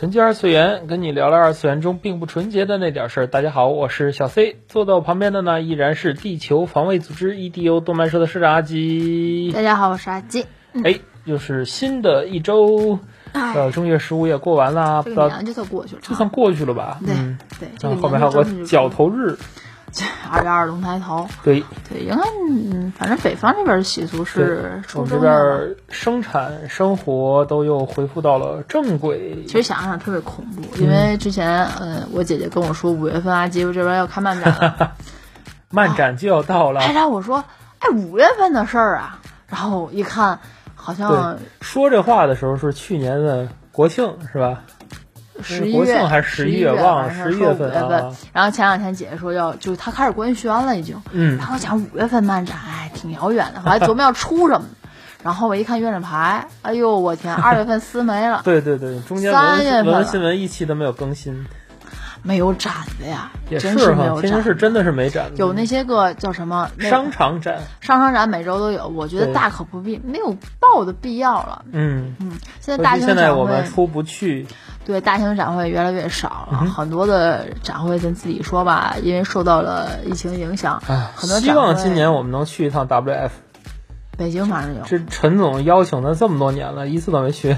纯洁二次元，跟你聊聊二次元中并不纯洁的那点事儿。大家好，我是小 C，坐在我旁边的呢依然是地球防卫组织 EDO 动漫社的社长阿吉。大家好，我是阿吉。哎，又是新的一周，呃，正月十五也过完了，不知道这个年就算过去了，就算过去了吧？对嗯，对，这个然后后面还有个角头日，二月二龙抬头。对，对，应该嗯，反正北方这边的习俗对是我们这。边生产生活都又恢复到了正轨。其实想想特别恐怖，因为之前呃，我姐姐跟我说五月份阿吉这边要开漫展了，漫展就要到了，还让我说，哎，五月份的事儿啊。然后一看，好像，说这话的时候是去年的国庆是吧？十一月国庆还是十一月忘了反正11说五月份啊。然后前两天姐姐说要，就是她开始官宣了已经。嗯然后讲五月份漫展，哎，挺遥远的，我还琢磨要出什么。然后我一看月亮牌，哎呦我天，二月份撕没了，对对对，中间三月份新闻一期都没有更新，没有展的呀，也真是没哈，有展。天津市真的是没展的，有那些个叫什么那商场展，商场展，每周都有，我觉得对大可不必，没有报的必要了。嗯，嗯，现在大型现在展会我们出不去，对大型展会越来越少嗯了，很多的展会咱自己说吧，因为受到了疫情影响，哎，很多希望会今年我们能去一趟 WF。北京反正有这陈总邀请他这么多年了，一次都没去。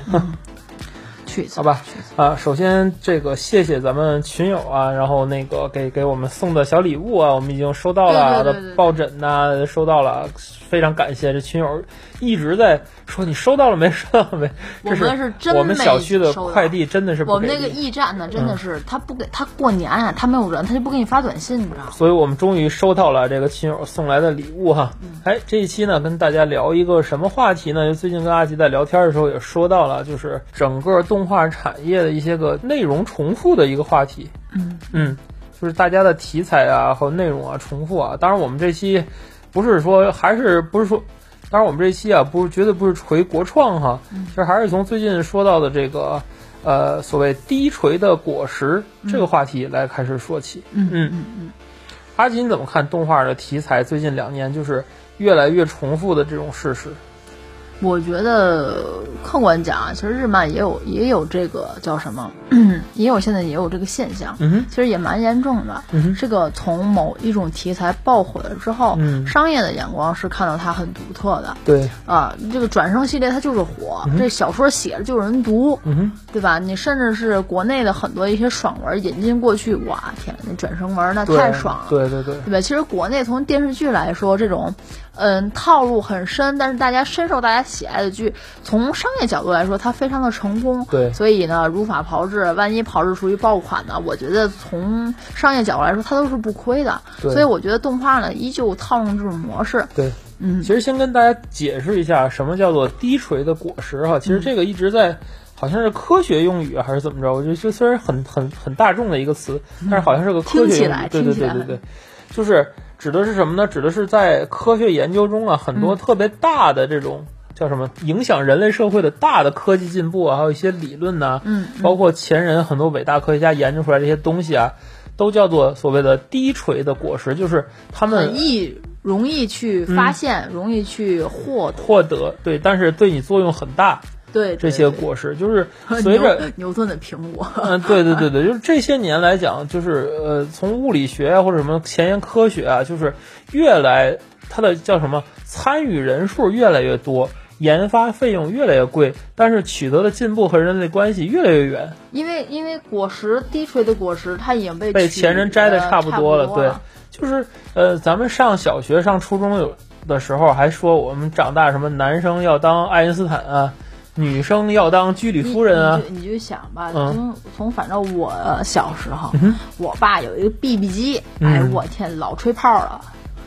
去一次，好吧啊，首先这个谢谢咱们群友啊，然后那个给给我们送的小礼物啊，我们已经收到了，抱枕呐、收到了，非常感谢这群友一直在说你收到了没？收到了没？这我们是真我们小区的快递真的是我们那个驿站呢，真的嗯是他不给他过年啊，他没有人，他就不给你发短信，你知道吗？所以我们终于收到了这个群友送来的礼物哈。嗯哎，这一期呢，跟大家聊一个什么话题呢？就最近跟阿吉在聊天的时候也说到了，就是整个动画产业的一些个内容重复的一个话题。嗯嗯，就是大家的题材啊和内容啊重复啊。当然，我们这期不是说还是不是说，当然我们这期啊不是绝对不是锤国创哈，嗯其实还是从最近说到的这个呃所谓低垂的果实这个话题来开始说起。嗯嗯嗯嗯，阿吉，你怎么看动画的题材最近两年就是越来越重复的这种事实？我觉得客观讲啊，其实日漫也有也有这个叫什么，也有现在也有这个现象，其实也蛮严重的。嗯这个从某一种题材爆火了之后，嗯商业的眼光是看到它很独特的对，啊。这个转生系列它就是火，这小说写了就有人读，对吧？你甚至是国内的很多一些爽文引进过去，哇天，那转生文那太爽了，对对对，对吧？其实国内从电视剧来说，这种嗯套路很深，但是大家深受大家喜爱的剧，从商业角度来说，它非常的成功。对所以呢，如法炮制，万一炮制出一爆款呢，我觉得从商业角度来说，它都是不亏的。对所以我觉得动画呢，依旧套用这种模式。对。嗯其实先跟大家解释一下什么叫做低垂的果实哈。其实这个一直在，好像是科学用语还是怎么着？我觉得这虽然很很很大众的一个词，但是好像是个科学用语。对对来听起来对对对，就是指的是什么呢？指的是在科学研究中啊，很多特别大的这种。叫什么？影响人类社会的大的科技进步啊，还有一些理论呐、嗯包括前人很多伟大科学家研究出来这些东西啊，都叫做所谓的低垂的果实，就是他们很易容易去嗯发现，容易去获得。获得对，但是对你作用很大。对这些果实，就是 随着牛牛顿的苹果。嗯，对对对对，就是这些年来讲，就是呃，从物理学啊或者什么前沿科学啊，就是越来它的叫什么参与人数越来越多，研发费用越来越贵，但是取得的进步和人类关系越来越远，因为因为果实低垂的果实，它已经被被前人摘的差不多了。对，就是呃，咱们上小学、上初中有的时候还说我们长大什么男生要当爱因斯坦啊，女生要当居里夫人啊。你，就你就想吧，嗯。从从反正我小时候，嗯我爸有一个 BB 机，嗯。哎，我天，老吹泡了。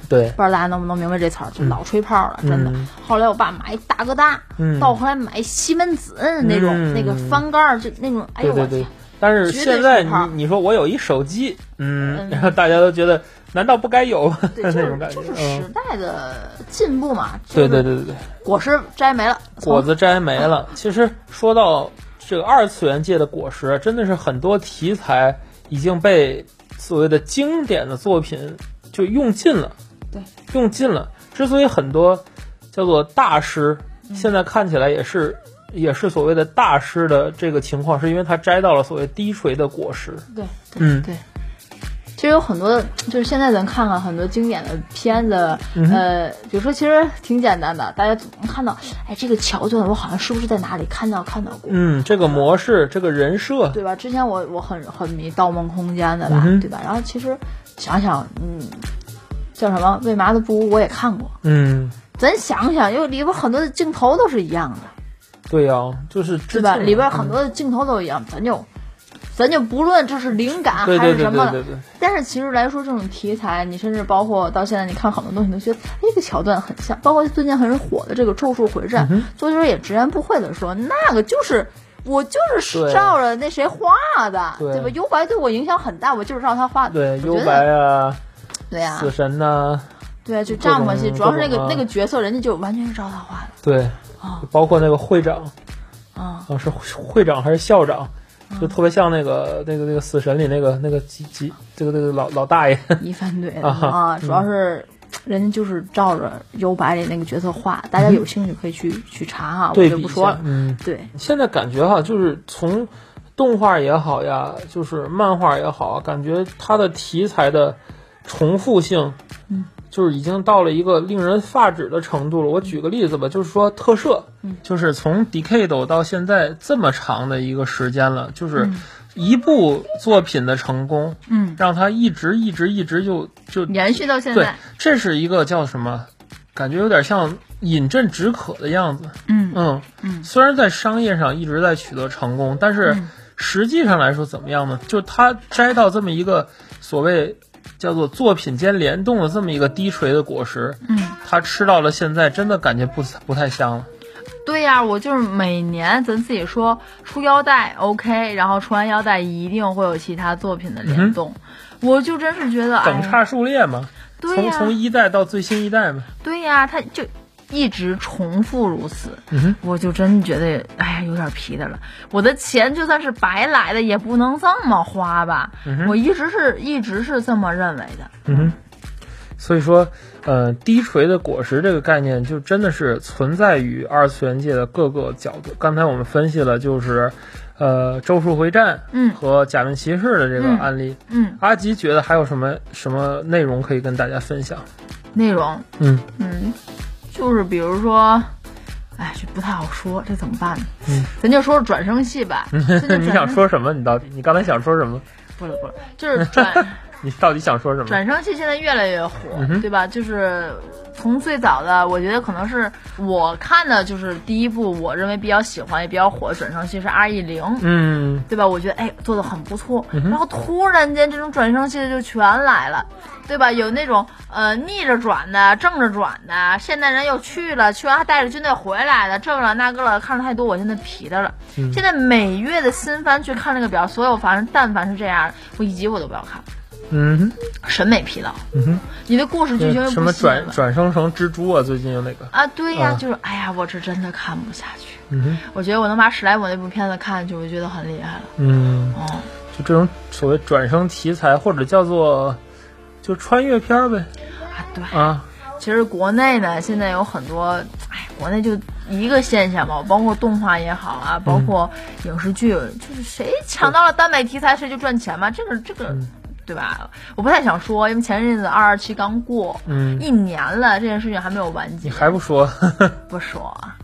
对，不知道大家能不能明白这词儿，就老吹泡了，真的。嗯后来我爸买大哥大，嗯到后来买西门子那种、嗯那个翻盖儿，就那种，哎对对对呦我天，。但是现在你你说我有一手机，嗯，嗯然后大家都觉得难道不该有对，那就是种感觉？就是嗯时，代的进步嘛。对对对对对。果实摘没了，果子摘没了。其实说到这个二次元界的果实，真的是很多题材已经被所谓的经典的作品就用尽了，对，用尽了。之所以很多叫做大师，现在看起来也是。也是所谓的大师的这个情况，是因为他摘到了所谓低垂的果实。对，嗯对。其实有很多，就是现在咱看看很多经典的片子，嗯呃，比如说其实挺简单的，大家总能看到，哎，这个桥段我好像是不是在哪里看到看到过，嗯，这个模式，这个人设，对吧？之前我我很很迷《盗梦空间》的吧，嗯对吧？然后其实想想，嗯，叫什么《为嘛的不》我也看过，嗯，咱想想，因为里边很多的镜头都是一样的，对呀、就是对吧？里边很多的镜头都一样，咱就咱就不论这是灵感还是什么对对对，但是其实来说，这种题材，你甚至包括到现在，你看很多东西，都觉得，哎，这个桥段很像。包括最近很火的这个《咒术回战》嗯作者也直言不讳的说，那个就是我就是照着那谁画的，对吧？幽白对我影响很大，我就是照他画的。对，幽白啊，死神呐、对啊，就这样关系，各种主要是那个、啊那个角色，人家就完全是照他画的对，啊。包括那个会长，啊。啊，是会长还是校长，就特别像那个那个那个死神里那个那个几几这个这个老老大爷，一番对 啊啊，主要是人家就是照着幽白里那个角色画，大家有兴趣可以去去查哈，我就不说了。嗯，对，现在感觉哈，就是从动画也好呀，就是漫画也好，感觉它的题材的重复性，嗯，就是已经到了一个令人发指的程度了。我举个例子吧，就是说特摄，嗯，就是从 Decade 到现在这么长的一个时间了，就是嗯一部作品的成功，嗯，让它一直一直一直就就延续到现对在，，这是一个叫什么？感觉有点像饮鸩止渴的样子。嗯嗯嗯虽然在商业上一直在取得成功，但是嗯实际上来说怎么样呢？就他摘到这么一个所谓叫做作品间联动的这么一个低垂的果实，嗯，他吃到了现在真的感觉不不太香了。对呀、我就是每年咱自己说出腰带 OK，然后出完腰带一定会有其他作品的联动，我就真是觉得哎，等差数列嘛，从对呀、从一代到最新一代嘛。对呀、他就一直重复如此，我就真觉得哎呀有点皮的了。我的钱就算是白来的，也不能这么花吧？嗯我一直是一直是这么认为的。嗯哼，所以说，呃，低垂的果实这个概念就真的是存在于二次元界的各个角度。刚才我们分析了，就是，呃，《咒术回战》嗯和《假面骑士》的这个嗯案例。嗯，阿吉觉得还有什么什么内容可以跟大家分享？内容嗯嗯，就是比如说。哎，这不太好说，这怎么办呢？嗯，咱就说说转生系吧。你想说什么？你到底你刚才想说什么？不了不了，就是转你到底想说什么？转生系现在越来越火，嗯对吧？就是从最早的，我觉得可能是我看的，就是第一部我认为比较喜欢也比较火的转生系是 R E 零。嗯对吧？我觉得哎做的很不错，嗯然后突然间这种转生系的就全来了，对吧？有那种呃逆着转的、正着转的，现代人又去了，去完还带着军队回来的，这个了那个了，看的太多，我现在皮的了。嗯现在每月的新番去看这个表，所有反正但凡是这样，我一集我都不要看，嗯哼审美疲劳。嗯哼，你的故事剧情又什么转转生成蜘蛛啊？最近有哪个？啊？对呀、啊就是哎呀，我是真的看不下去。嗯哼我觉得我能把史莱姆那部片子看下去，我就觉得很厉害了。嗯。哦，就这种所谓转生题材，或者叫做就穿越片儿呗啊对。啊，其实国内呢，现在有很多，哎，国内就一个现象嘛，包括动画也好啊，包括影视剧，就是谁抢到了耽美题材，谁就赚钱嘛。这个这个，嗯对吧？我不太想说，因为前阵子二二七刚过，嗯，一年了，这件事情还没有完结你，还不说，不说啊。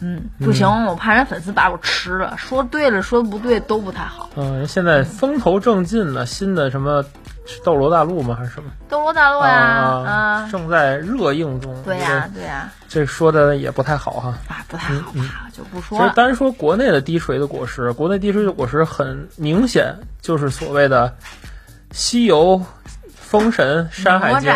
嗯，不行，我怕人粉丝把我吃了。说对了，说不对都不太好。嗯，现在风头正劲呢，新的什么斗罗大陆吗？还是什么？斗罗大陆呀，啊啊，正在热映中。对呀、对呀、这说的也不太好哈。啊，不太好吧，就不其实说了。单说国内的低垂的果实，国内低垂的果实很明显就是所谓的西游、封神、山海经，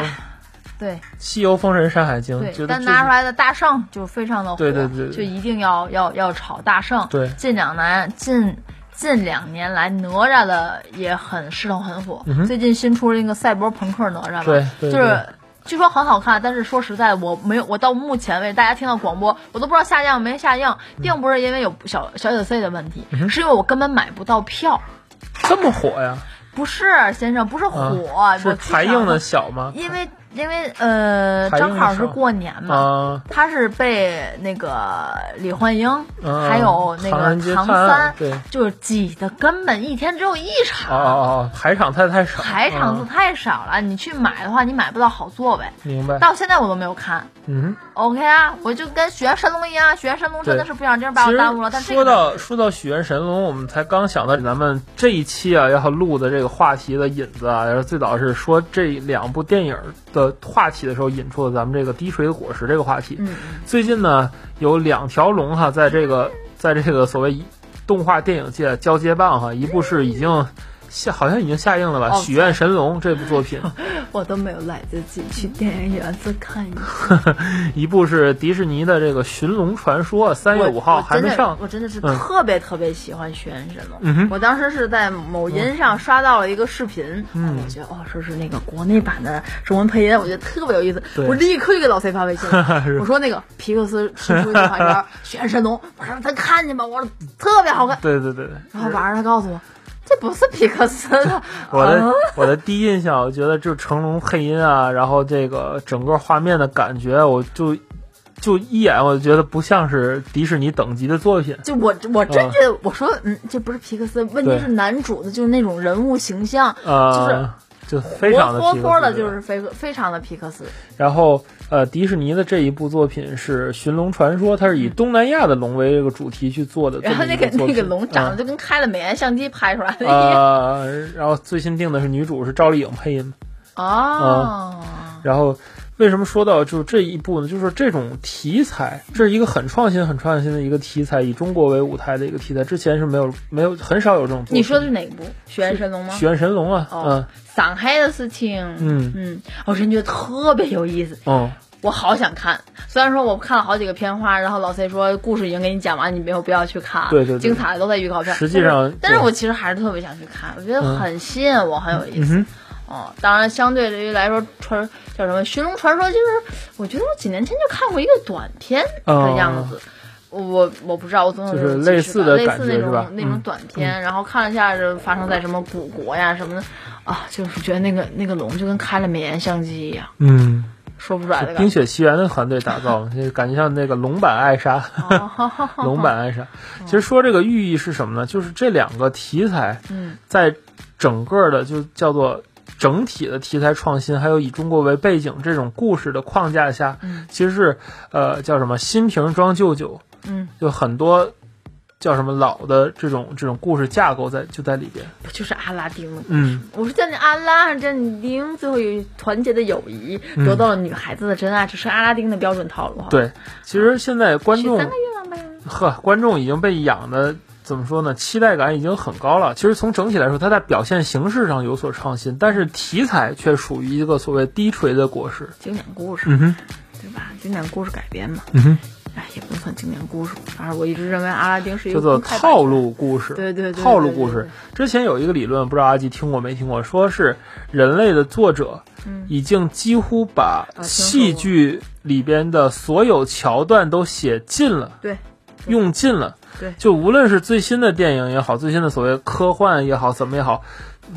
对西游、封神、山海经，但拿出来的大圣就非常的火，对对对对就一定要要要炒大圣。对近两年近近两年来，哪吒的也很势头很火。嗯最近新出了那个赛博朋克哪吒嘛，对就是。据说很好看，但是说实在，我没有，我到目前为止，大家听到广播，我都不知道下降没下降，并不是因为有小小九 C 的问题，嗯是因为我根本买不到票。这么火呀？不是先生，不是火，啊是才硬的，小吗？因为因为呃，正好是过年嘛，啊，他是被那个李焕英，嗯还有那个唐三，对。就是挤的根本一天只有一哦场，哦哦，排场太太少，排场数嗯太少了，你去买的话，你买不到好座位。明白？到现在我都没有看。嗯，，OK 啊，我就跟许愿神龙一样，许愿神龙真的是不小心把我耽误了。但这说个到说到许愿神龙，我们才刚想到咱们这一期啊要录的这个话题的引子啊，最早是说这两部电影的话题的时候引出了咱们这个低垂的果实这个话题。最近呢有两条龙哈，在这个在这个所谓动画电影界交接棒哈，一部是已经下好像已经下映了吧，哦许愿神龙》这部作品，我都没有来得及去电影院再看一次。一部是迪士尼的这个《寻龙传说》，三月我五号还没上。我真的是嗯特别特别喜欢许愿神龙。嗯我当时是在某音上刷到了一个视频，嗯我觉得哦，说是那个国内版的中文配音，我觉得特别有意思。我立刻就给老 C 发微信了，我说那个皮克斯新出一个动画片《许愿神龙》，我说咱看见吧，我说特别好看。对对对对。然后晚上他告诉我，这不是皮克斯的，我的、啊我的第一印象，我觉得就成龙配音啊，然后这个整个画面的感觉，我就就一眼我就觉得不像是迪士尼等级的作品。就我我真觉得，我说嗯，这不是皮克斯，问题是男主的就是那种人物形象，呃，就非常的活的就是非非常的皮克斯。然后呃，迪士尼的这一部作品是《寻龙传说》，它是以东南亚的龙为这个主题去做的然后。那个那个龙长得嗯就跟开了美颜相机拍出来的一样。呃，然后最新定的是女主是赵丽颖配音。哦，然后为什么说到就是这一部呢？就是这种题材，这是一个很创新、很创新的一个题材，以中国为舞台的一个题材，之前是没有没有很少有这种。你说的是哪部？许愿神龙吗？许愿神龙啊，哦，上海的事情。嗯嗯，我真觉得特别有意思，嗯我好想看。虽然说我看了好几个片花，然后老 C 说故事已经给你讲完，你没有必要去看。对对对精彩的都在预告片。实际上但是，我其实还是特别想去看，我觉得嗯很吸引我，很有意思。嗯哼，哦，当然，相对于来说，传叫什么《寻龙传说》，就是我觉得我几年前就看过一个短片的样子。我我不知道，我总有就是类似的感类似那种那种嗯短片，然后看了一下是发生在什么古国呀什么的，啊，就是觉得那个那个龙就跟开了美颜相机一样，嗯，说不出来的冰。雪奇缘的团队打造的，就感觉像那个龙版艾莎。哦 龙版艾莎，其实说这个寓意是什么呢？就是这两个题材，嗯，在整个的就叫做整体的题材创新，还有以中国为背景这种故事的框架下，嗯其实是呃叫什么新瓶装旧酒，嗯，就很多叫什么老的这种这种故事架构在就在里边。不就是阿拉丁吗？嗯，我是叫你阿拉还是叫你丁？最后有团结的友谊，得到了女孩子的真爱，这是阿拉丁的标准套路哈。，对，其实现在观众许三个愿望呗。呵，观众已经被养的怎么说呢？期待感已经很高了。其实从整体来说，它在表现形式上有所创新，但是题材却属于一个所谓低垂的果实。经典故事，嗯哼，对吧？经典故事改编嘛，嗯哼，哎，也不算经典故事。反正我一直认为阿拉丁是一个叫做套路故事。对对对套路故事。之前有一个理论，不知道阿吉听过没听过，说是人类的作者嗯已经几乎把戏剧里边的所有桥段都写尽了。对，用尽了。对就无论是最新的电影也好，最新的所谓科幻也好，怎么也好，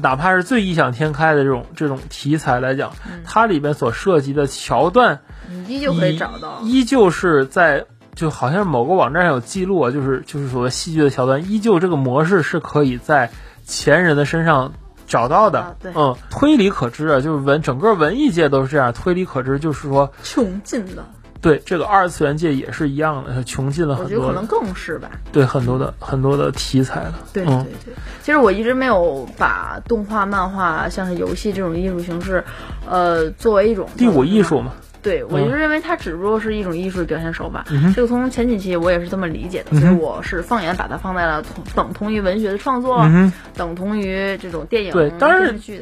哪怕是最异想天开的这种这种题材来讲，嗯它里边所涉及的桥段，你依旧可以找到。依旧是在。就好像某个网站上有记录啊，就是就是所谓戏剧的桥段，依旧这个模式是可以在前人的身上找到的。啊对嗯，推理可知啊，就是文整个文艺界都是这样，推理可知就是说，穷尽了，对这个二次元界也是一样的，穷尽了我很多我觉得可能更是吧。对很多的很多的题材了。对嗯对对，其实我一直没有把动画、漫画，像是游戏这种艺术形式，呃，作为一种第五艺术嘛，对，我嗯一直认为它只不过是一种艺术的表现手法。嗯这个从前几期我也是这么理解的，嗯所以我是放眼把它放在了同等同于文学的创作，嗯，等同于这种电影、对。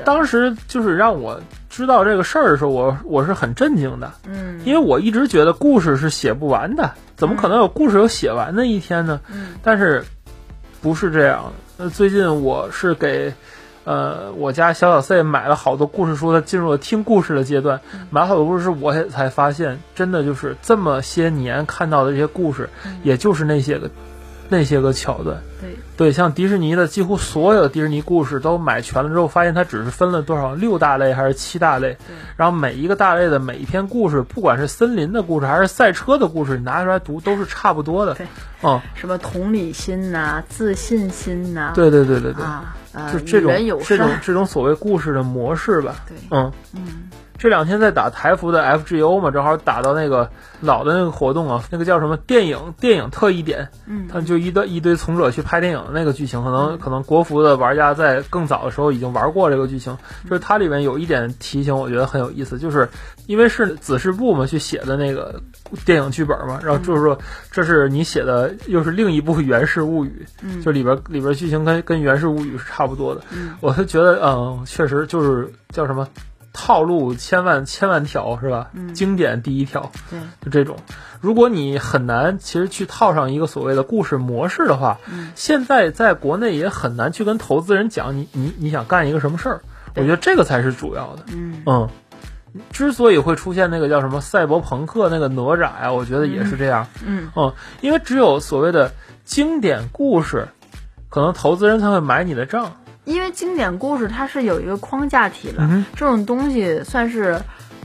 当时就是让我知道这个事儿的时候，我我是很震惊的，嗯。因为我一直觉得故事是写不完的，怎么可能有故事有写完的一天呢？嗯。但是不是这样最近我是给呃我家小小 C 买了好多故事书，他进入了听故事的阶段，嗯。买了好多故事书，我也才发现，真的就是这么些年看到的这些故事，嗯。也就是那些个那些个桥段。对，对，像迪士尼的几乎所有的迪士尼故事都买全了之后，发现它只是分了多少六大类还是七大类，然后每一个大类的每一篇故事，不管是森林的故事还是赛车的故事，你拿出来读都是差不多的。对，嗯，什么同理心呐、自信心呐、对对对对对，啊，呃，就这种这种，这种所谓故事的模式吧。对，嗯，嗯这两天在打台服的 FGO 嘛，正好打到那个老的那个活动啊，那个叫什么电影电影特异点，嗯。他们就一堆一堆从者去拍电影的那个剧情，可能可能国服的玩家在更早的时候已经玩过这个剧情。就是它里面有一点提醒，我觉得很有意思，就是因为是子师部嘛去写的那个电影剧本嘛，然后就是说这是你写的，又是另一部《源氏物语》，嗯。就里边里边剧情跟跟《源氏物语》是差不多的。嗯。我是觉得，嗯，确实就是叫什么套路千万千万条是吧？嗯经典第一条，对，就这种。如果你很难其实去套上一个所谓的故事模式的话，嗯现在在国内也很难去跟投资人讲你你你想干一个什么事儿。我觉得这个才是主要的。嗯嗯，之所以会出现那个叫什么赛博朋克那个哪吒呀，我觉得也是这样。嗯嗯，因为只有所谓的经典故事，可能投资人才会买你的账。因为经典故事它是有一个框架体的，嗯这种东西算是，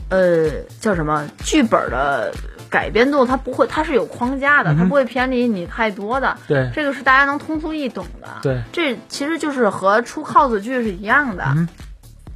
呃，叫什么剧本的改编度，它不会，它是有框架的，嗯它不会偏离你太多的。对这个是大家能通俗易懂的。对，这其实就是和出 cos 剧是一样的。嗯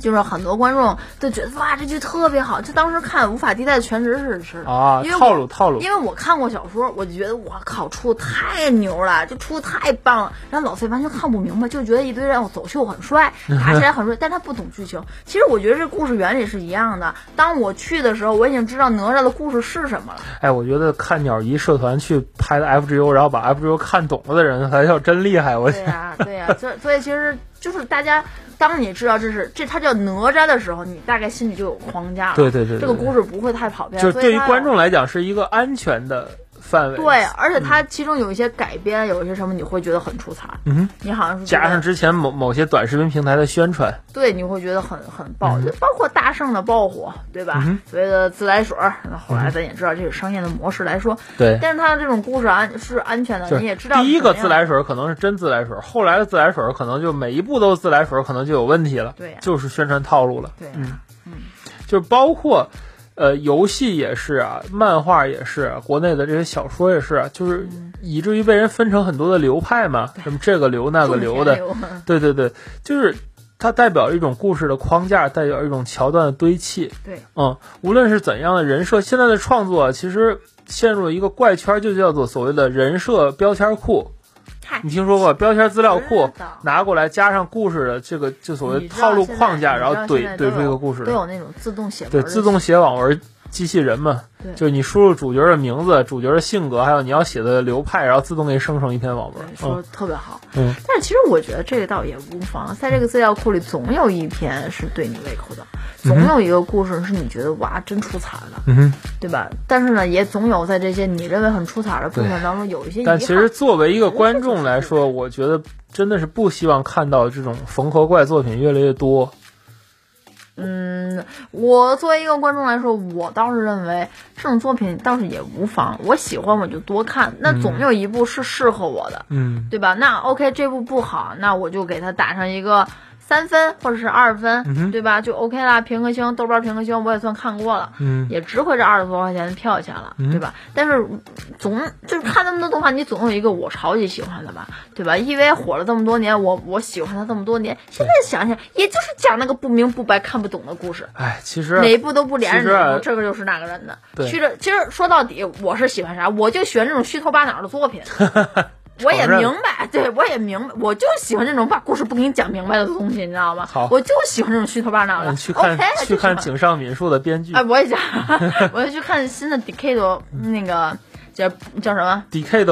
就是很多观众都觉得哇，这剧特别好，就当时看《无法替代的》全职是吃的啊因为，我套路套路。因为我看过小说，我就觉得我靠，出的太牛了，就出的太棒了。然后老费完全看不明白，就觉得一堆人走秀很帅，打起来很帅，但他不懂剧情。其实我觉得这故事原理是一样的。当我去的时候，我已经知道哪吒的故事是什么了。哎，我觉得看鸟仪社团去拍的 FGO，然后把 FGO 看懂了的人才叫真厉害。我对呀、对呀、所以所以其实就是大家，当你知道这是这他叫哪吒的时候，你大概心里就有框架了。对对对对这个故事不会太跑偏。就是对于观众来讲是一个安全的范围。对，而且它其中有一些改编，有一些什么你会觉得很出彩。嗯，你好像是加上之前某某些短视频平台的宣传，对，你会觉得很很爆，就包括大圣的爆火，对吧？嗯所谓的自来水儿，那后来咱也知道这是商业的模式来说，对，但是它这种故事安是安全的，你也知道第一个自来水可能是真自来水，后来的自来水可能就每一步都是自来水，可能就有问题了。对呀就是宣传套路了。对呀嗯嗯就是包括。呃，游戏也是啊，漫画也是啊，国内的这些小说也是啊，就是嗯以至于被人分成很多的流派嘛，什么这个流那个流的，对对对，就是它代表一种故事的框架，代表一种桥段的堆砌。对，嗯，无论是怎样的人设，现在的创作其实陷入了一个怪圈，就叫做所谓的人设标签库。嗨你听说过标签资料库拿过来加上故事的这个就所谓套路框架，然后怼怼出一个故事。都有那种自动写文对，自动写网文机器人嘛，对就是你输入主角的名字、主角的性格，还有你要写的流派，然后自动给你生成一篇网文对。说的特别好。嗯，但是其实我觉得这个倒也无妨，在这个资料库里总有一篇是对你胃口的，总有一个故事是你觉得哇真出彩了，嗯哼。对吧？但是呢，也总有在这些你认为很出彩的部分当中有一些。但其实作为一个观众来说，我觉得真的是不希望看到这种缝合怪作品越来越多。嗯，我作为一个观众来说，我倒是认为这种作品倒是也无妨，我喜欢我就多看，那总有一部是适合我的，嗯对吧？那 OK，这部不好，那我就给它打上一个三分或者是二分，嗯对吧？就 OK 啦，评个星，豆瓣评个星，我也算看过了。嗯也值回这二十多块钱的票钱了，对吧？但是总就是看那么多动画，你总有一个我超级喜欢的吧，对吧？EVA 火了这么多年，我我喜欢它这么多年，现在想想，也就是讲那个不明不白、看不懂的故事，哎，其实哪一部都不连着这个就是那个人的。对其实其实说到底，我是喜欢啥？我就喜欢这种虚头巴脑的作品。我也明白，对我也明白，我就喜欢这种把故事不给你讲明白的东西，你知道吗？好我就喜欢这种虚头巴脑的。嗯去看 OK，去看井上敏树的编剧哎，，我也想，我要去看新的 Decade 那个叫叫什么？Decade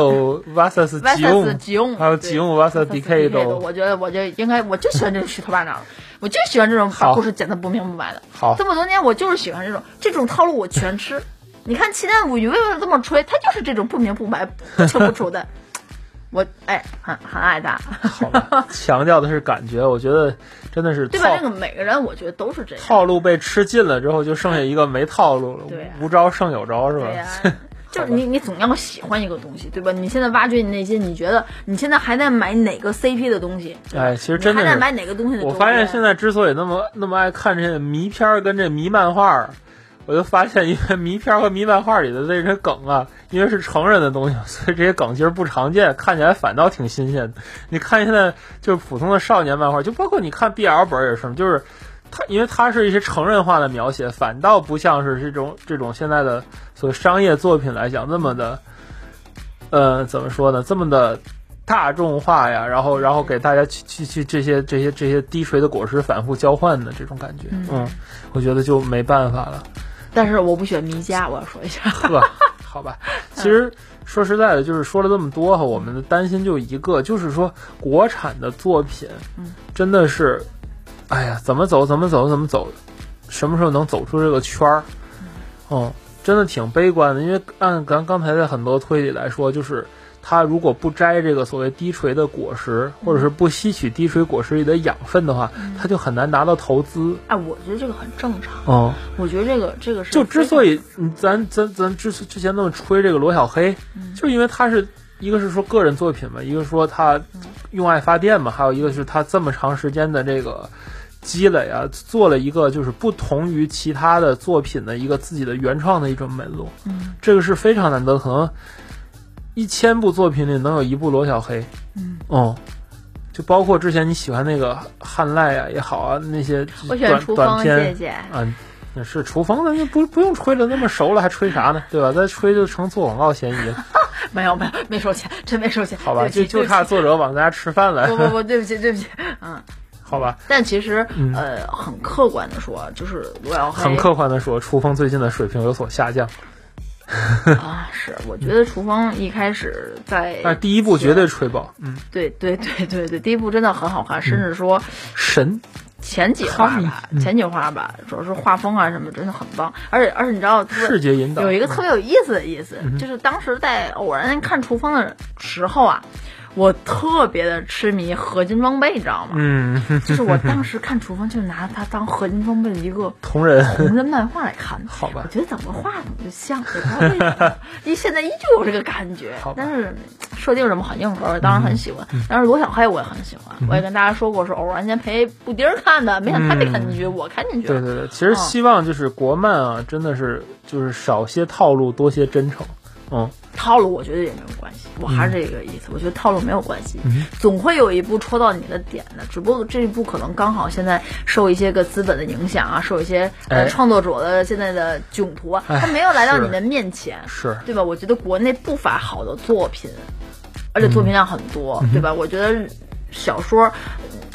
vs 吉 VS 翁，吉翁，还有吉翁 vs Decado，我觉得我就应该，我就喜欢这种虚头巴脑的，我就喜欢这种把故事讲得不明不白的。好这么多年我就是喜欢这种这种套路，我全吃。你看《奇谭物语》为什么这么吹？他就是这种不明不白、不清不楚的。我哎，很很爱他，好吧，强调的是感觉，我觉得真的是对吧？套这个每个人我觉得都是这样。套路被吃尽了之后，就剩下一个没套路了，对啊无招胜有招是吧？对呀、就是你，你总要喜欢一个东西，对吧？你现在挖掘你内心，你觉得你现在还在买哪个 CP 的东西？哎其实真的还在买哪个东西？我发现现在之所以那么那么爱看这迷片儿跟这迷漫画儿，我就发现，因为迷片和迷漫画里的这些梗啊，因为是成人的东西，所以这些梗其实不常见，看起来反倒挺新鲜的。你看现在就是普通的少年漫画，就包括你看 BL 本也是，就是它因为它是一些成人化的描写，反倒不像是这种这种现在的所谓商业作品来讲那么的，呃，怎么说呢，这么的。大众化呀，然后然后给大家去去去这些这些这些低垂的果实反复交换的这种感觉，嗯，我觉得就没办法了。但是我不喜欢迷家，我要说一下。呵，好吧，其实说实在的，就是说了这么多哈，我们的担心就一个，就是说国产的作品，嗯，真的是，哎呀，怎么走怎么走怎么走，什么时候能走出这个圈儿？嗯，真的挺悲观的，因为按咱刚才的很多推理来说，就是。它如果不摘这个所谓低垂的果实，或者是不吸取低垂果实里的养分的话，它就很难拿到投资。哎，我觉得这个很正常。哦，我觉得这个这个是就之所以嗯咱咱咱之之前那么吹这个罗小黑，就是因为他是一个是说个人作品嘛，一个说他用爱发电嘛，还有一个是他这么长时间的这个积累啊，做了一个就是不同于其他的作品的一个自己的原创的一种门路。嗯，这个是非常难得，可能。一千部作品里能有一部罗小黑，嗯，哦，就包括之前你喜欢那个汉赖啊也好啊，那些我喜欢短短厨房，片谢谢。啊，那是厨房，咱就不不用吹的那么熟了，还吹啥呢？对吧？再吹就成做广告嫌疑了。没有没有没收钱，真没收钱。好吧，就就差作者往咱家吃饭了。不不不，对不起对不起，嗯。好吧，但其实嗯呃，很客观的说，就是罗小黑很客观的说，厨风最近的水平有所下降，啊，是我觉得厨房一开始在但第一部绝对吹爆，嗯，对对对对对，第一部真的很好看，甚至说神，前几话吧，前几话吧，主要是画风啊什么真的很棒，而且而且你知道视觉引导有一个特别有意思的意思，就是当时在偶然看厨房的时候啊，我特别的痴迷合金装备，你知道吗？嗯，就是我当时看厨房，就拿它当合金装备的一个 同人，同人漫画来看的。好吧。我觉得怎么画怎么就像，也不知道为什么，因为现在依旧有这个感觉。但是设定什么很硬核，当然很喜欢。但是罗小黑我也很喜欢，我也跟大家说过，是偶然间陪布丁儿看的，没想到他没看进去，我看进去了。对对对，其实希望就是国漫啊，真的是就是少些套路，多些真诚，嗯，套路我觉得也没有关系，我还是这个意思。我觉得套路没有关系，嗯总会有一部戳到你的点的。只不过这一部可能刚好现在受一些个资本的影响啊，受一些呃哎创作者的现在的囧途啊，哎它没有来到你的面前，是，对吧？我觉得国内不乏好的作品，而且作品量很多，嗯对吧？我觉得小说，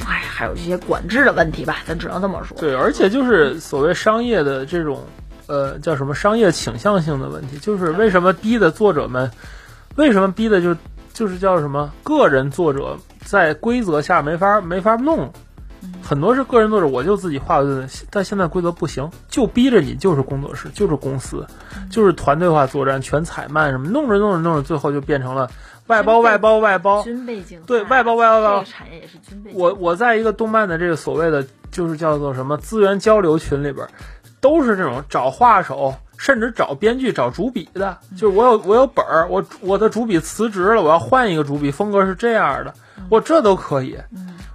哎，还有一些管制的问题吧，咱只能这么说。对，而且就是所谓商业的这种，呃，叫什么商业倾向性的问题，就是为什么逼的作者们，为什么逼的就就是叫什么个人作者在规则下没法没法弄，很多是个人作者，我就自己画的，但现在规则不行，就逼着你就是工作室，就是公司，就是团队化作战，全彩漫什么，弄着弄着弄着，最后就变成了外包外包外包，军备竞赛，对外包外包外包这个产业也是军备。我我在一个动漫的这个所谓的就是叫做什么资源交流群里边，都是这种找画手，甚至找编剧、找主笔的。就是我有我有本儿，我我的主笔辞职了，我要换一个主笔，风格是这样的，我这都可以。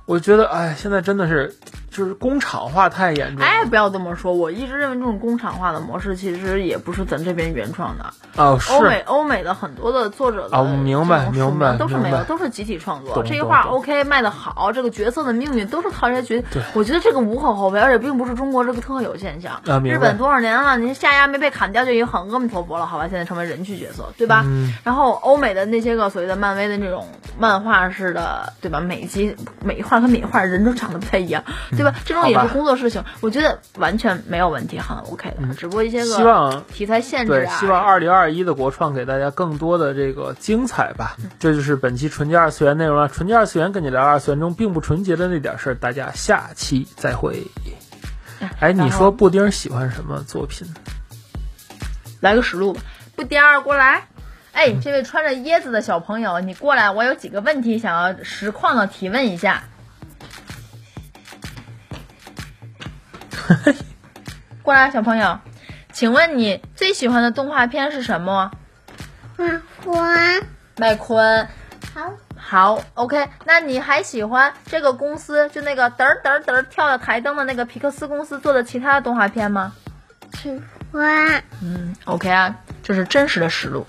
我觉得，哎，现在真的是就是工厂化太严重了。哎，不要这么说，我一直认为这种工厂化的模式其实也不是咱这边原创的。哦，是欧美欧美的很多的作者的啊明白明白都是没有，都是集体创作。这一画 OK 卖的好，这个角色的命运都是靠这些角。我觉得这个无可厚非，而且并不是中国这个特有现象。啊日本多少年了，你下牙没被砍掉就已经很阿弥陀佛了，好吧？现在成为人气角色，对吧？嗯然后欧美的那些个所谓的漫威的那种漫画式的，对吧？每集每一画和每一画人都长得不太一样，对吧？这种也是工作事情，我觉得完全没有问题，很 OK 的。只不过一些个希望题材限制对，啊，希望二零二一的国创给大家更多的这个精彩吧。这就是本期纯洁二次元内容了。纯洁二次元跟你聊二次元中并不纯洁的那点事儿，大家下期再会。哎，你说布丁喜欢什么作品？来个实录吧。布丁儿过来，哎，这位穿着椰子的小朋友，你过来，我有几个问题想要实况的提问一下。过来，小朋友，请问你最喜欢的动画片是什么？花花麦昆。好好，OK，那你还喜欢这个公司就那个嘚儿嘚儿嘚儿跳的台灯的那个皮克斯公司做的其他的动画片吗？喜欢。嗯，OK 啊，这是真实的实录。